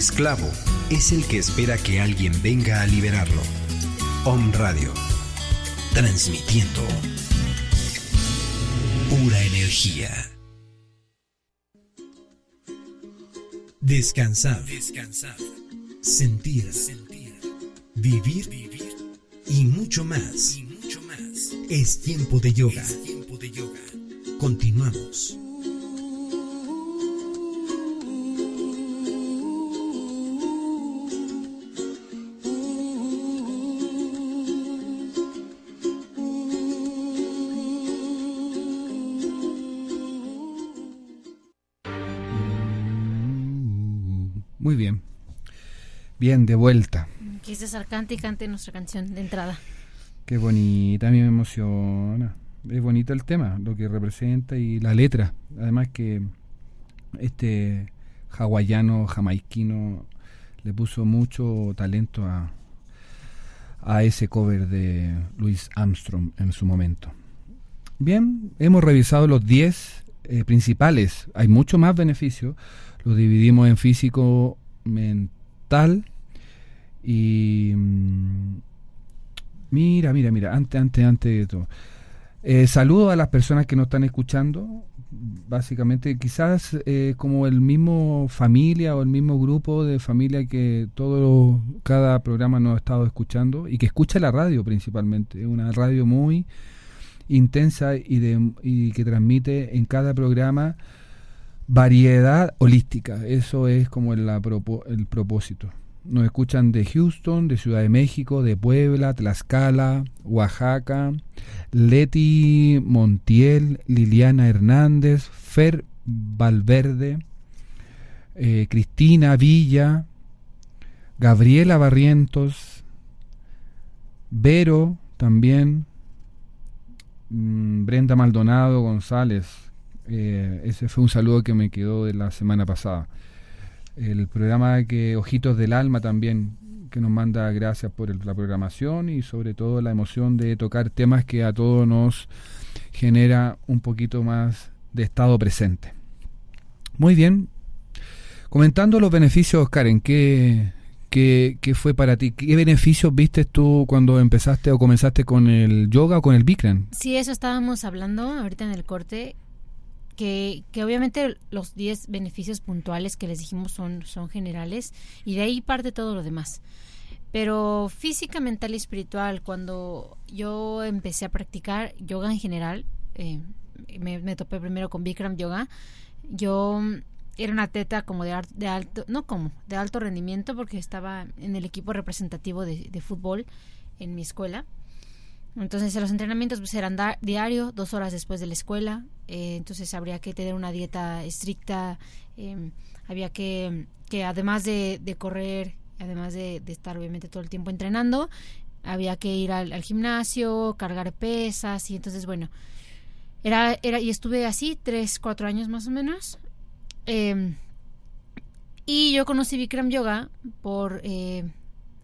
Speaker 3: Esclavo es el que espera que alguien venga a liberarlo. Om Radio. Transmitiendo pura energía. Descansar. Descansar. Sentir. Vivir. Vivir. Y mucho más. Y mucho más. Es tiempo de yoga. Es tiempo de yoga. Continuamos.
Speaker 4: Bien, de vuelta.
Speaker 5: César cante y cante nuestra canción de entrada.
Speaker 4: Qué bonita, a mí me emociona. Es bonito el tema, lo que representa y la letra. Además que este hawaiano, jamaiquino, le puso mucho talento a, a ese cover de Louis Armstrong en su momento. Bien, hemos revisado los 10 eh, principales. Hay mucho más beneficios. Los dividimos en físico, mental y... mm, Mira, mira, mira, antes, antes, antes de todo. Eh, saludo a las personas que nos están escuchando. Básicamente, quizás eh, como el mismo familia o el mismo grupo de familia que todo cada programa nos ha estado escuchando y que escucha la radio principalmente. Es una radio muy intensa y, de, y que transmite en cada programa variedad holística. Eso es como el, la el propósito. Nos escuchan de Houston, de Ciudad de México, de Puebla, Tlaxcala, Oaxaca, Leti Montiel, Liliana Hernández, Fer Valverde, eh, Cristina Villa, Gabriela Barrientos, Vero también, mm, Brenda Maldonado González. Eh, ese fue un saludo que me quedó de la semana pasada. El programa que Ojitos del Alma también, que nos manda gracias por el- la programación y sobre todo la emoción de tocar temas que a todos nos genera un poquito más de estado presente. Muy bien. Comentando los beneficios, Karen, ¿qué, qué, qué fue para ti? ¿Qué beneficios viste tú cuando empezaste o comenzaste con el yoga o con el Bikram?
Speaker 5: Sí, eso estábamos hablando ahorita en el corte, que, que obviamente los 10 beneficios puntuales que les dijimos son, son generales y de ahí parte todo lo demás. Pero física, mental y espiritual, cuando yo empecé a practicar yoga en general, eh, me, me topé primero con Bikram Yoga, yo mm, era una atleta como de, de alto, no como, de alto rendimiento porque estaba en el equipo representativo de, de fútbol en mi escuela. Entonces los entrenamientos pues, eran diario, dos horas después de la escuela. eh, entonces habría que tener una dieta estricta. eh, había que, que además de, de correr, además de, estar obviamente todo el tiempo entrenando, había que ir al, al gimnasio, cargar pesas y entonces bueno, era, era y estuve así tres, cuatro años más o menos. Eh, y yo conocí Bikram Yoga por, eh,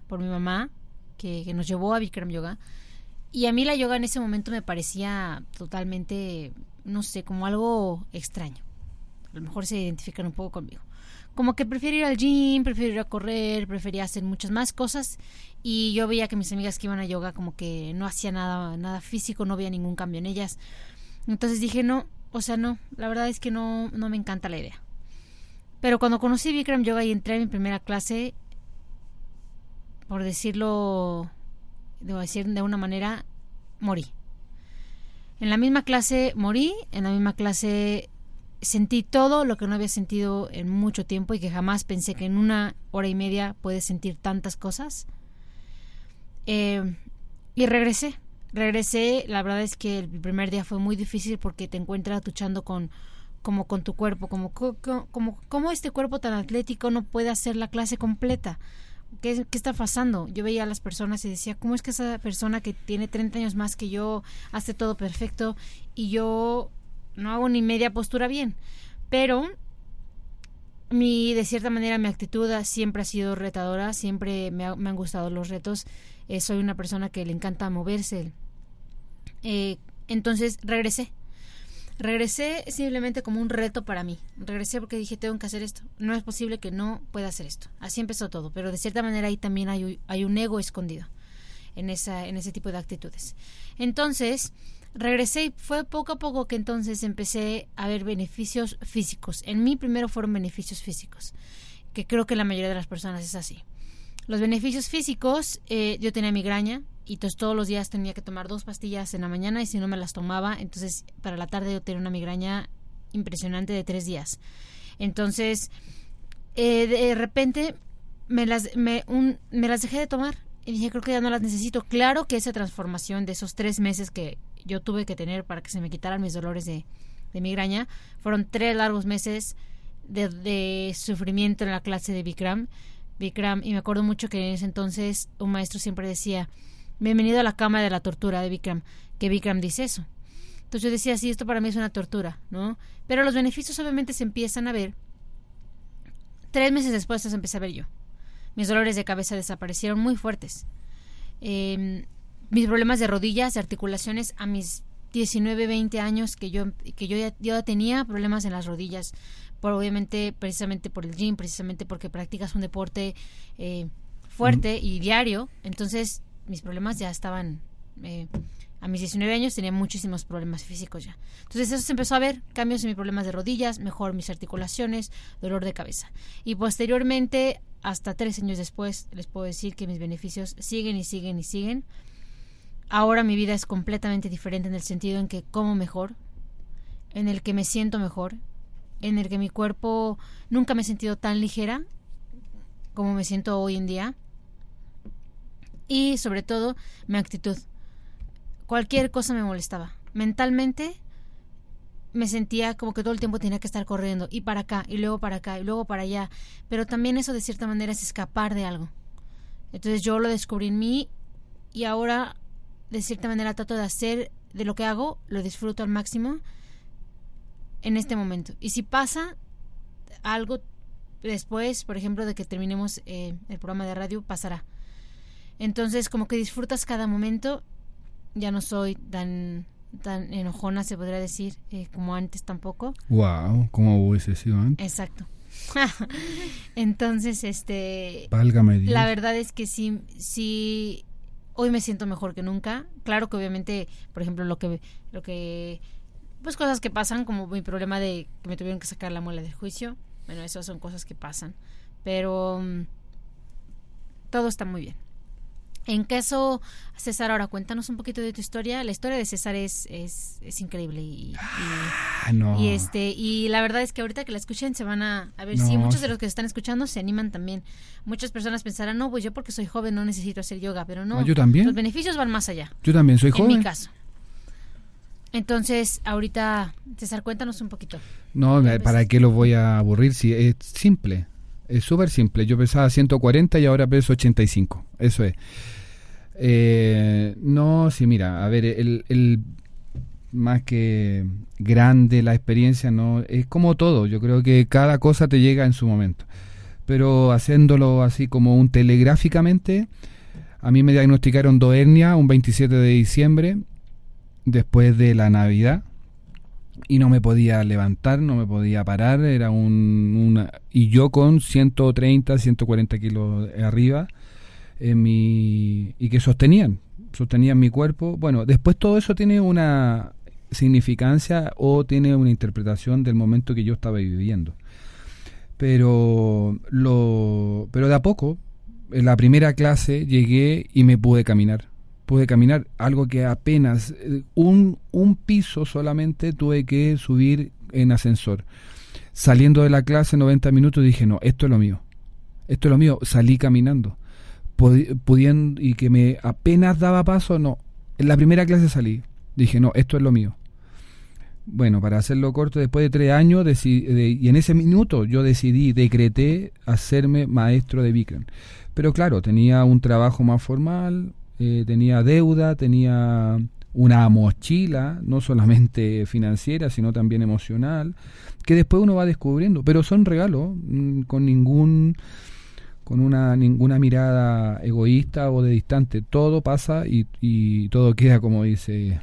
Speaker 5: por mi mamá, que, que nos llevó a Bikram Yoga. Y a mí la yoga en ese momento me parecía totalmente, no sé, como algo extraño. A lo mejor se identifican un poco conmigo. Como que prefiero ir al gym, prefiero ir a correr, prefería hacer muchas más cosas. Y yo veía que mis amigas que iban a yoga como que no hacía nada, nada físico, no había ningún cambio en ellas. Entonces dije, no, o sea, no, la verdad es que no, no me encanta la idea. Pero cuando conocí Bikram Yoga y entré a mi primera clase, por decirlo, debo decir de una manera, morí. En la misma clase morí, en la misma clase sentí todo lo que no había sentido en mucho tiempo y que jamás pensé que en una hora y media puedes sentir tantas cosas. Eh, y regresé, regresé, la verdad es que el primer día fue muy difícil porque te encuentras luchando con como con tu cuerpo, como co- co- como cómo este cuerpo tan atlético no puede hacer la clase completa. ¿Qué, ¿Qué está pasando? Yo veía a las personas y decía, ¿cómo es que esa persona que tiene 30 años más que yo hace todo perfecto y yo no hago ni media postura bien? Pero mi, de cierta manera, mi actitud siempre ha sido retadora, siempre me, ha- han gustado los retos. Eh, soy una persona que le encanta moverse. Eh, entonces regresé. Regresé simplemente como un reto para mí. Regresé porque dije, tengo que hacer esto. No es posible que no pueda hacer esto. Así empezó todo, pero de cierta manera ahí también hay, un ego escondido en, esa, ese tipo de actitudes. Entonces, regresé y fue poco a poco que entonces empecé a ver beneficios físicos. En mí primero fueron beneficios físicos, que creo que la mayoría de las personas es así. Los beneficios físicos, eh, yo tenía migraña y entonces todos los días tenía que tomar dos pastillas en la mañana y si no me las tomaba, entonces para la tarde yo tenía una migraña impresionante de tres días. Entonces, eh, de repente me las, me, un, me las dejé de tomar y dije, creo que ya no las necesito. Claro que esa transformación de esos tres meses que yo tuve que tener para que se me quitaran mis dolores de, de migraña, fueron tres largos meses de, de sufrimiento en la clase de Bikram Bikram, y me acuerdo mucho que en ese entonces un maestro siempre decía, bienvenido a la cama de la tortura de Bikram, que Bikram dice eso. Entonces yo decía, sí, esto para mí es una tortura, ¿no? Pero los beneficios obviamente se empiezan a ver. Tres meses después los empecé a ver yo. Mis dolores de cabeza desaparecieron muy fuertes. Eh, mis problemas de rodillas, de articulaciones, a mis 19, 20 años que yo, que yo ya, yo tenía problemas en las rodillas, por obviamente precisamente por el gym, precisamente porque practicas un deporte eh, fuerte y diario, entonces mis problemas ya estaban... Eh, a mis 19 años tenía muchísimos problemas físicos ya. Entonces eso se empezó a ver, cambios en mis problemas de rodillas, mejor mis articulaciones, dolor de cabeza. Y posteriormente, hasta tres años después, les puedo decir que mis beneficios siguen y siguen y siguen. Ahora mi vida es completamente diferente en el sentido en que como mejor, en el que me siento mejor, en el que mi cuerpo nunca me he sentido tan ligera como me siento hoy en día. Y sobre todo mi actitud. Cualquier cosa me molestaba. Mentalmente me sentía como que todo el tiempo tenía que estar corriendo y para acá y luego para acá y luego para allá. Pero también eso de cierta manera es escapar de algo. Entonces yo lo descubrí en mí y ahora de cierta manera trato de hacer de lo que hago, lo disfruto al máximo en este momento. Y si pasa algo después, por ejemplo, de que terminemos eh, el programa de radio, pasará. Entonces, como que disfrutas cada momento. Ya no soy tan tan enojona, se podría decir, eh, como antes tampoco.
Speaker 4: Wow, como hubiese sido antes.
Speaker 5: Exacto. [LAUGHS] Entonces, este...
Speaker 4: Válgame Dios.
Speaker 5: La verdad es que sí, sí, hoy me siento mejor que nunca. Claro que obviamente, por ejemplo, lo que, lo que pues cosas que pasan, como mi problema de que me tuvieron que sacar la muela del juicio. Bueno, esas son cosas que pasan. Pero um, todo está muy bien. En caso, César, ahora cuéntanos un poquito de tu historia. La historia de César es, es, es increíble y, y,
Speaker 4: ah, no.
Speaker 5: y, este y la verdad es que ahorita que la escuchen se van a, a ver si muchos de
Speaker 4: sí.
Speaker 5: los que están escuchando se animan también. Muchas personas pensarán, no, pues yo porque soy joven no necesito hacer yoga, pero no.
Speaker 4: Ah, yo también.
Speaker 5: Los beneficios van más allá.
Speaker 4: Yo también soy
Speaker 5: En
Speaker 4: joven.
Speaker 5: mi caso. Entonces, ahorita, César, cuéntanos un poquito.
Speaker 4: No,
Speaker 5: Pues-
Speaker 4: ¿para qué lo voy a aburrir? Si es simple, es súper simple. Yo pesaba 140 y ahora peso 85. Eso es. Eh, no, sí, mira, a ver, el, el más que grande la experiencia, no es como todo. Yo creo que cada cosa te llega en su momento. Pero haciéndolo así como un telegráficamente, a mí me diagnosticaron dos un 27 de diciembre, después de la Navidad y no me podía levantar, no me podía parar, era un una, y yo con 130, 140 kilos arriba en mi y que sostenían, sostenían mi cuerpo. Bueno, después todo eso tiene una significancia o tiene una interpretación del momento que yo estaba viviendo. Pero lo pero de a poco en la primera clase llegué y me pude caminar pude caminar, algo que apenas un, un piso solamente tuve que subir en ascensor. Saliendo de la clase 90 minutos dije, no, esto es lo mío, esto es lo mío, salí caminando, pudiendo, y que me apenas daba paso, no, en la primera clase salí, dije, no, esto es lo mío. Bueno, para hacerlo corto, después de tres años, y en ese minuto yo decidí, decreté hacerme maestro de Bikram. Pero claro, tenía un trabajo más formal, eh, tenía deuda, tenía una mochila, no solamente financiera, sino también emocional, que después uno va descubriendo, pero son regalos, mm, con ningún con una ninguna mirada egoísta o de distante, todo pasa y, todo queda como dice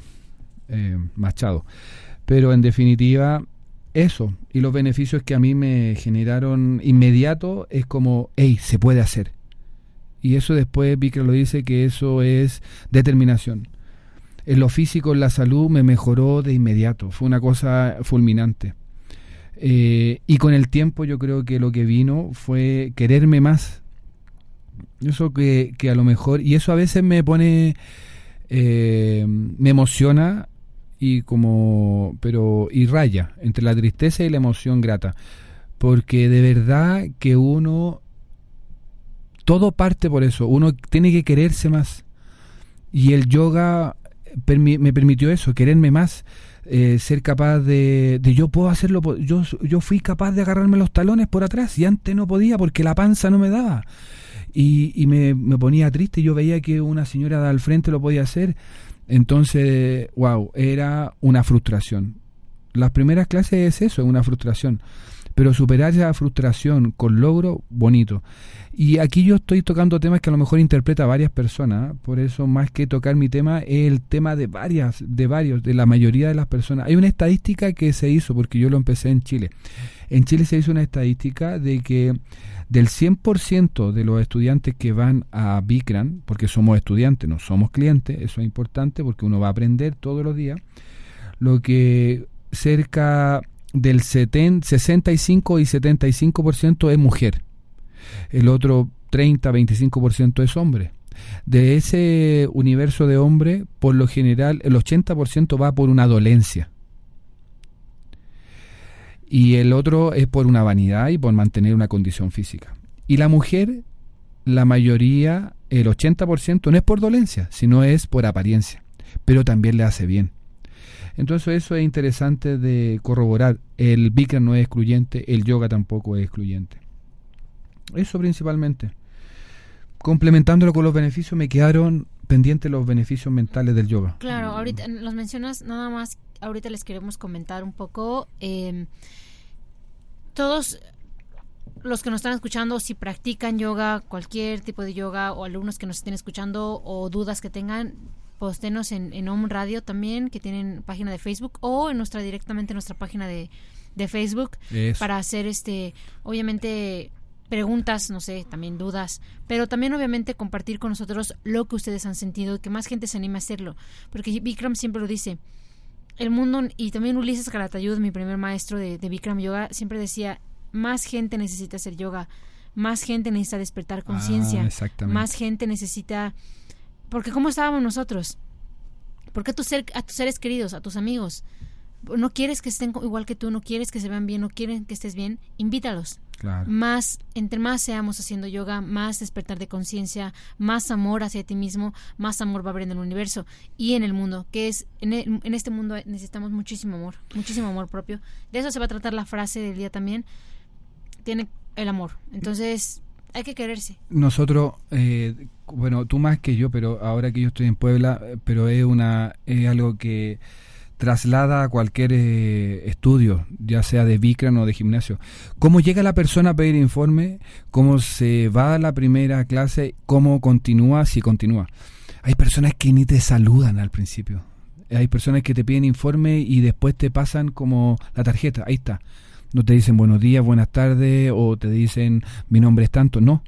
Speaker 4: eh, Machado. Pero en definitiva, eso. Y los beneficios que a mí me generaron inmediato es como, hey, se puede hacer. Y eso después que lo dice que eso es determinación. En lo físico, en la salud, me mejoró de inmediato. Fue una cosa fulminante. Eh, y con el tiempo yo creo que lo que vino fue quererme más. Eso que, que a lo mejor, y eso a veces me pone, eh, me emociona y como, pero, y raya entre la tristeza y la emoción grata. Porque de verdad que uno, todo parte por eso, uno tiene que quererse más. Y el yoga me permitió eso, quererme más. Eh, ser capaz de, de, yo puedo hacerlo, yo, yo fui capaz de agarrarme los talones por atrás y antes no podía porque la panza no me daba. Y, y me, me, ponía triste, yo veía que una señora de al frente lo podía hacer. Entonces, wow, era una frustración. Las primeras clases es eso, es una frustración. Pero superar esa frustración con logro, bonito. Y aquí yo estoy tocando temas que a lo mejor interpreta varias personas, ¿eh? por eso más que tocar mi tema es el tema de varias, de varios, de la mayoría de las personas. Hay una estadística que se hizo, porque yo lo empecé en Chile. En Chile se hizo una estadística de que del 100% de los estudiantes que van a Bikram, porque somos estudiantes, no somos clientes, eso es importante porque uno va a aprender todos los días, lo que cerca del 70, 65 y 75% es mujer el otro 30-25% es hombre. De ese universo de hombre, por lo general, el 80% va por una dolencia. Y el otro es por una vanidad y por mantener una condición física. Y la mujer, la mayoría, el 80% no es por dolencia, sino es por apariencia. Pero también le hace bien. Entonces eso es interesante de corroborar. El Bikram no es excluyente, el yoga tampoco es excluyente. Eso principalmente. Complementándolo con los beneficios, me quedaron pendientes los beneficios mentales del yoga.
Speaker 5: Claro, ahorita los mencionas, nada más, ahorita les queremos comentar un poco. Eh, todos los que nos están escuchando, si practican yoga, cualquier tipo de yoga, o alumnos que nos estén escuchando, o dudas que tengan, postenos en, en Home Radio también, que tienen página de Facebook, o en nuestra directamente en nuestra página de, de Facebook,
Speaker 4: Eso.
Speaker 5: para hacer este, obviamente preguntas, no sé, también dudas, pero también obviamente compartir con nosotros lo que ustedes han sentido que más gente se anime a hacerlo, porque Bikram siempre lo dice, el mundo, y también Ulises Calatayud, mi primer maestro de, de Bikram Yoga, siempre decía, más gente necesita hacer yoga, más gente necesita despertar conciencia,
Speaker 4: Ah,
Speaker 5: más gente necesita, porque ¿cómo estábamos nosotros? Porque a tus, ser, a tus seres queridos, a tus amigos, no quieres que estén igual que tú, no quieres que se vean bien, no quieren que estés bien, invítalos.
Speaker 4: Claro.
Speaker 5: Más, entre más seamos haciendo yoga, más despertar de conciencia, más amor hacia ti mismo, más amor va a haber en el universo y en el mundo, que es, en, el- en este mundo necesitamos muchísimo amor, muchísimo amor propio. De eso se va a tratar la frase del día también. Tiene el amor. Entonces, hay que quererse.
Speaker 4: Nosotros, eh, bueno, tú más que yo, pero ahora que yo estoy en Puebla, eh, pero es una es algo que traslada a cualquier eh, estudio, ya sea de Bikram o de gimnasio. ¿Cómo llega la persona a pedir informe? ¿Cómo se va a la primera clase? ¿Cómo continúa? Si continúa. Hay personas que ni te saludan al principio. Hay personas que te piden informe y después te pasan como la tarjeta. Ahí está. No te dicen buenos días, buenas tardes o te dicen mi nombre es tanto. No.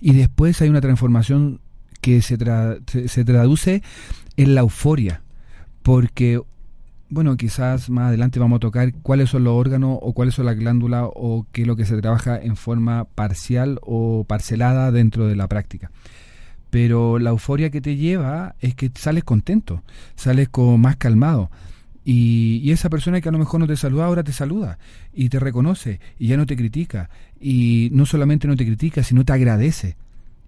Speaker 4: Y después hay una transformación que se, tra- se, traduce en la euforia. Porque, bueno, quizás más adelante vamos a tocar cuáles son los órganos o cuáles son las glándulas o qué es lo que se trabaja en forma parcial o parcelada dentro de la práctica. Pero la euforia que te lleva es que sales contento, sales como más calmado. Y, y esa persona que a lo mejor no te saluda ahora te saluda y te reconoce y ya no te critica. Y no solamente no te critica, sino te agradece.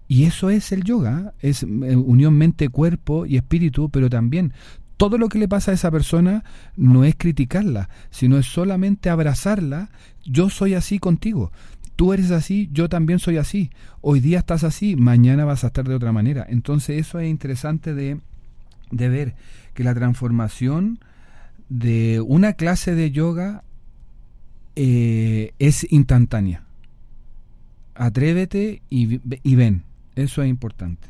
Speaker 4: Y eso es el yoga, ¿eh? es eh, unión mente, cuerpo y espíritu, pero también todo lo que le pasa a esa persona no es criticarla, sino es solamente abrazarla. Yo soy así contigo. Tú eres así, yo también soy así. Hoy día estás así, mañana vas a estar de otra manera. Entonces eso es interesante de, de ver que la transformación de una clase de yoga eh, es instantánea. Atrévete y, y ven. Eso es importante.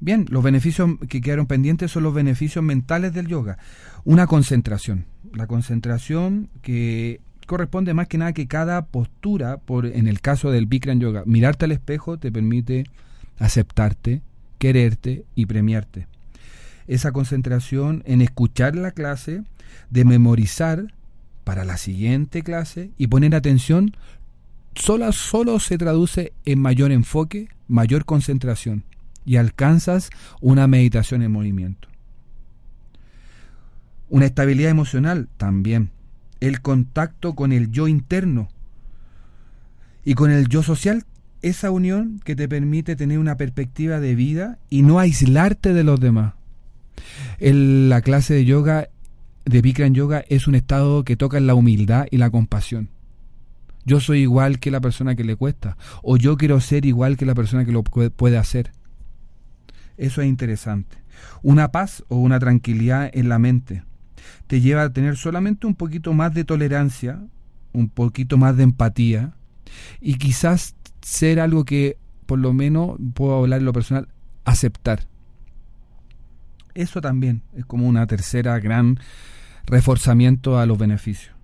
Speaker 4: Bien, los beneficios que quedaron pendientes son los beneficios mentales del yoga. Una concentración. La concentración que corresponde más que nada que cada postura, por en el caso del Bikram Yoga, mirarte al espejo te permite aceptarte, quererte y premiarte. Esa concentración en escuchar la clase, de memorizar para la siguiente clase y poner atención, solo, solo se traduce en mayor enfoque, mayor concentración y alcanzas una meditación en movimiento. Una estabilidad emocional también. El contacto con el yo interno y con el yo social, esa unión que te permite tener una perspectiva de vida y no aislarte de los demás. La clase de yoga, de Bikram Yoga, es un estado que toca la humildad y la compasión. Yo soy igual que la persona que le cuesta, o yo quiero ser igual que la persona que lo puede hacer. Eso es interesante. Una paz o una tranquilidad en la mente te lleva a tener solamente un poquito más de tolerancia, un poquito más de empatía y quizás ser algo que por lo menos puedo hablar en lo personal, aceptar. Eso también es como una tercera gran reforzamiento a los beneficios.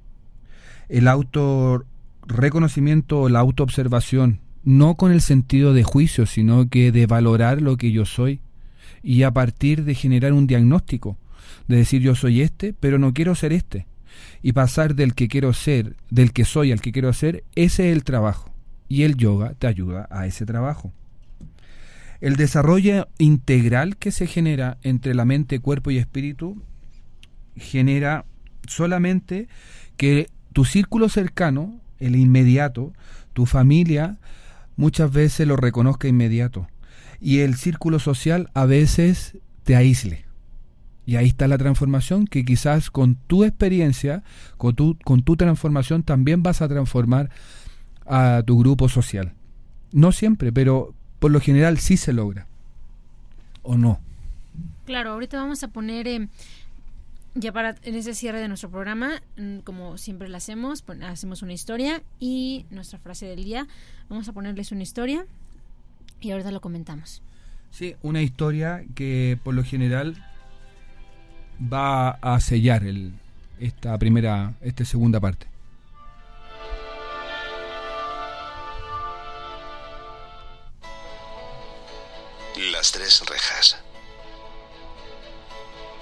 Speaker 4: El auto reconocimiento o la autoobservación, no con el sentido de juicio, sino que de valorar lo que yo soy y a partir de generar un diagnóstico, de decir yo soy este, pero no quiero ser este. Y pasar del que quiero ser, del que soy al que quiero ser, ese es el trabajo. Y el yoga te ayuda a ese trabajo. El desarrollo integral que se genera entre la mente, cuerpo y espíritu genera solamente que tu círculo cercano, el inmediato, tu familia, muchas veces lo reconozca inmediato. Y el círculo social a veces te aísle. Y ahí está la transformación que quizás con tu experiencia, con tu, con tu transformación también vas a transformar a tu grupo social. No siempre, pero por lo general sí se logra. ¿O no?
Speaker 5: Claro, ahorita vamos a poner, eh, ya para en ese cierre de nuestro programa, mm, como siempre lo hacemos, hacemos una historia y nuestra frase del día, vamos a ponerles una historia y ahorita lo comentamos.
Speaker 4: Sí, una historia que por lo general va a sellar el, esta primera, esta segunda parte.
Speaker 9: Las tres rejas.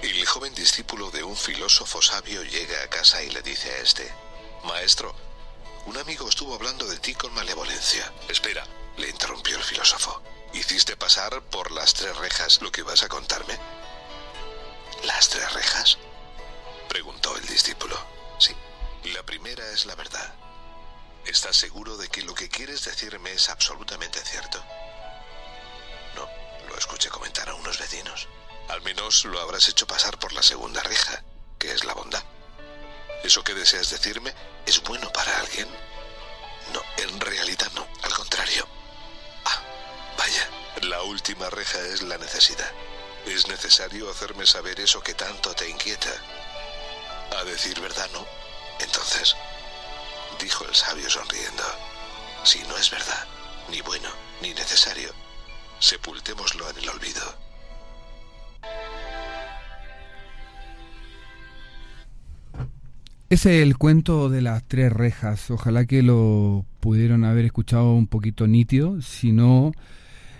Speaker 9: El joven discípulo de un filósofo sabio llega a casa y le dice a este, Maestro, un amigo estuvo hablando de ti con malevolencia. Espera, le interrumpió el filósofo. ¿Hiciste pasar por las tres rejas lo que vas a contarme? ¿Las tres rejas? Preguntó el discípulo. Sí, la primera es la verdad. ¿Estás seguro de que lo que quieres decirme es absolutamente cierto? Lo escuché comentar a unos vecinos. Al menos lo habrás hecho pasar por la segunda reja, que es la bondad. ¿Eso que deseas decirme es bueno para alguien? No, en realidad no, al contrario. Ah, vaya, la última reja es la necesidad. Es necesario hacerme saber eso que tanto te inquieta. A decir verdad, no. Entonces, dijo el sabio sonriendo, si no es verdad, ni bueno, ni necesario, sepultémoslo en el olvido.
Speaker 4: Ese es el cuento de las tres rejas. Ojalá que lo pudieron haber escuchado un poquito nítido. Si no,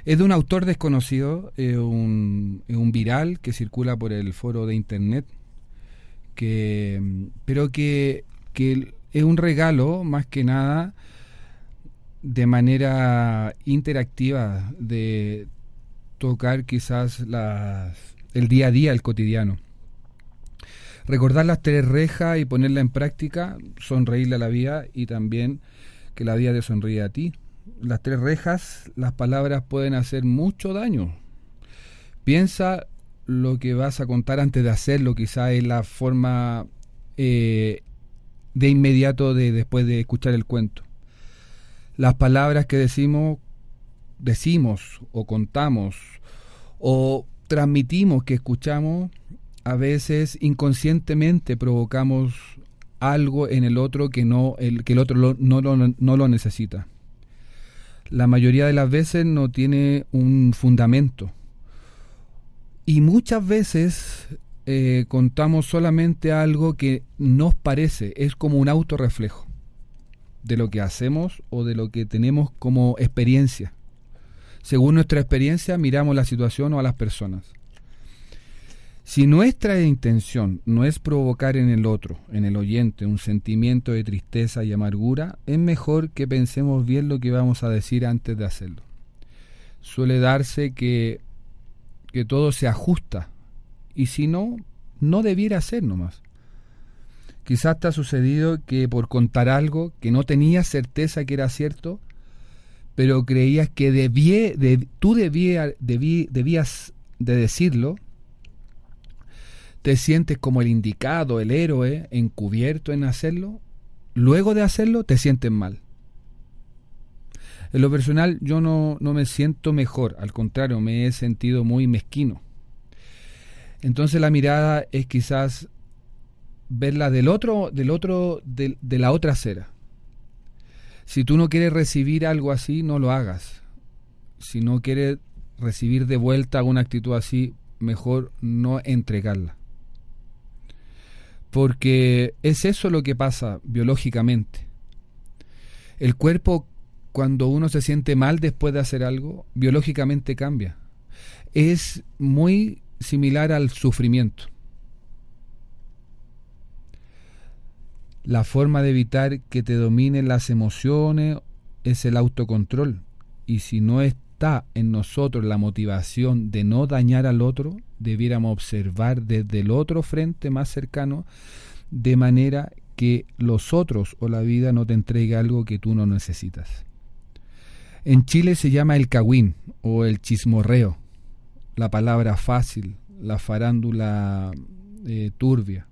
Speaker 4: es de un autor desconocido, es un, un, viral que circula por el foro de internet, que, pero que, que es un regalo más que nada de manera interactiva de tocar quizás las, el día a día, el cotidiano. Recordar las tres rejas y ponerla en práctica, sonreírle a la vida y también que la vida te sonríe a ti. Las tres rejas, las palabras pueden hacer mucho daño. Piensa lo que vas a contar antes de hacerlo, quizás es la forma eh, de inmediato de después de escuchar el cuento. Las palabras que decimos, decimos o contamos o transmitimos que escuchamos, a veces inconscientemente provocamos algo en el otro que no el que el otro lo, no, lo, no lo necesita. La mayoría de las veces no tiene un fundamento Y muchas veces eh, contamos solamente algo que nos parece, es como un autorreflejo de lo que hacemos o de lo que tenemos como experiencia. Según nuestra experiencia miramos la situación o a las personas. Si nuestra intención no es provocar en el otro, en el oyente, un sentimiento de tristeza y amargura, es mejor que pensemos bien lo que vamos a decir antes de hacerlo. Suele darse que, que todo se ajusta y si no, no debiera ser nomás. Quizás te ha sucedido que por contar algo que no tenías certeza que era cierto, pero creías que debía, de, tú debía, debías de decirlo, te sientes como el indicado, el héroe, encubierto en hacerlo, luego de hacerlo te sientes mal. En lo personal yo no me siento mejor, al contrario, me he sentido muy mezquino. Entonces la mirada es quizás verla del otro, del otro, de, de la otra acera. Si tú no quieres recibir algo así, no lo hagas. Si no quieres recibir de vuelta una actitud así, mejor no entregarla porque es eso lo que pasa biológicamente. El cuerpo, cuando uno se siente mal después de hacer algo, biológicamente cambia. Es muy similar al sufrimiento. La forma de evitar que te dominen las emociones es el autocontrol. Y si no está en nosotros la motivación de no dañar al otro, debiéramos observar desde el otro frente más cercano, de manera que los otros o la vida no te entregue algo que tú no necesitas. En Chile se llama el cagüín o el chismorreo, la palabra fácil, la farándula eh, turbia.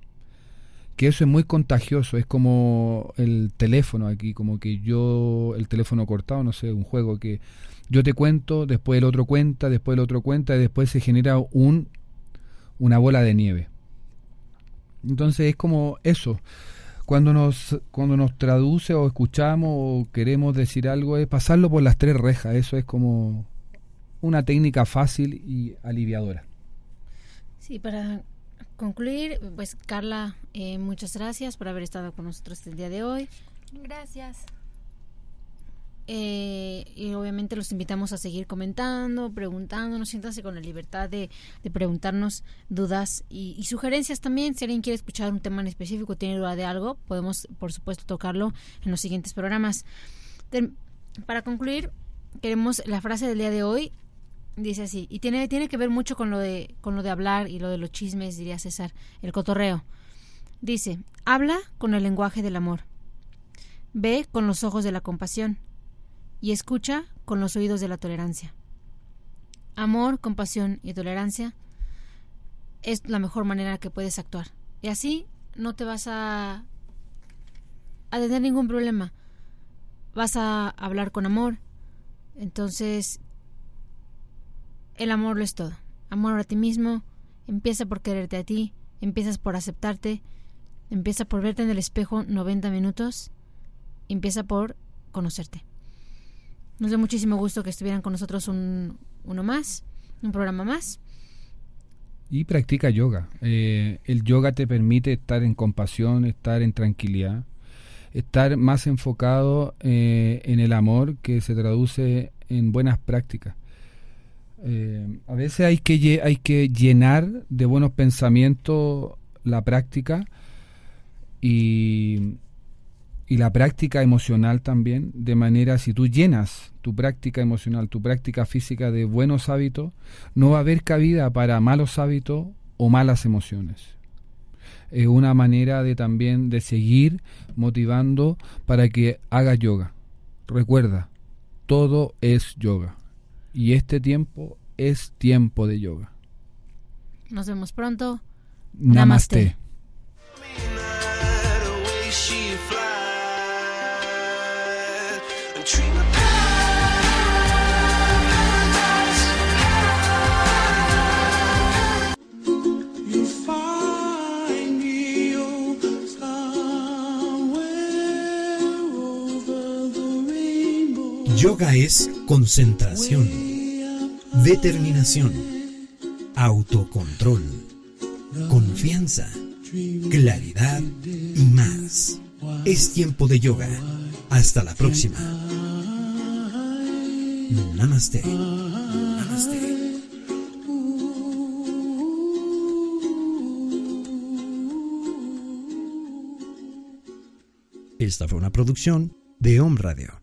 Speaker 4: Que eso es muy contagioso, es como el teléfono aquí, como que yo, el teléfono cortado, no sé, un juego que yo te cuento, después el otro cuenta, después el otro cuenta y después se genera un una bola de nieve. Entonces es como eso. Cuando nos, cuando nos traduce o escuchamos o queremos decir algo es pasarlo por las tres rejas. Eso es como una técnica fácil y aliviadora.
Speaker 5: Sí, para concluir, pues Carla, eh, muchas gracias por haber estado con nosotros el día de hoy.
Speaker 6: Gracias.
Speaker 5: Eh, y obviamente los invitamos a seguir comentando, preguntándonos, siéntanse con la libertad de, preguntarnos dudas y, sugerencias también. Si alguien quiere escuchar un tema en específico, tiene duda de algo, podemos por supuesto tocarlo en los siguientes programas. para concluir, queremos la frase del día de hoy dice así y tiene tiene que ver mucho con lo de con lo de hablar y lo de los chismes diría César el cotorreo dice habla con el lenguaje del amor ve con los ojos de la compasión y escucha con los oídos de la tolerancia. Amor, compasión y tolerancia es la mejor manera que puedes actuar. Y así no te vas a, a tener ningún problema. Vas a hablar con amor. Entonces, el amor lo es todo. Amor a ti mismo. Empieza por quererte a ti. Empiezas por aceptarte. Empieza por verte en el espejo 90 minutos. Empieza por conocerte. Nos da muchísimo gusto que estuvieran con nosotros un, uno más, un programa más.
Speaker 4: Y practica yoga. Eh, el yoga te permite estar en compasión, estar en tranquilidad, estar más enfocado eh, en el amor que se traduce en buenas prácticas. Eh, a veces hay que, hay que llenar de buenos pensamientos la práctica y y la práctica emocional también, de manera si tú llenas tu práctica emocional, tu práctica física de buenos hábitos, no va a haber cabida para malos hábitos o malas emociones. Es una manera de también de seguir motivando para que haga yoga. Recuerda, todo es yoga y este tiempo es tiempo de yoga.
Speaker 5: Nos vemos pronto.
Speaker 4: Namaste.
Speaker 3: Yoga es concentración, determinación autocontrol, confianza, claridad y más. Es tiempo de yoga. Hasta la próxima. Namaste. Namaste. Esta fue una producción de Home Radio.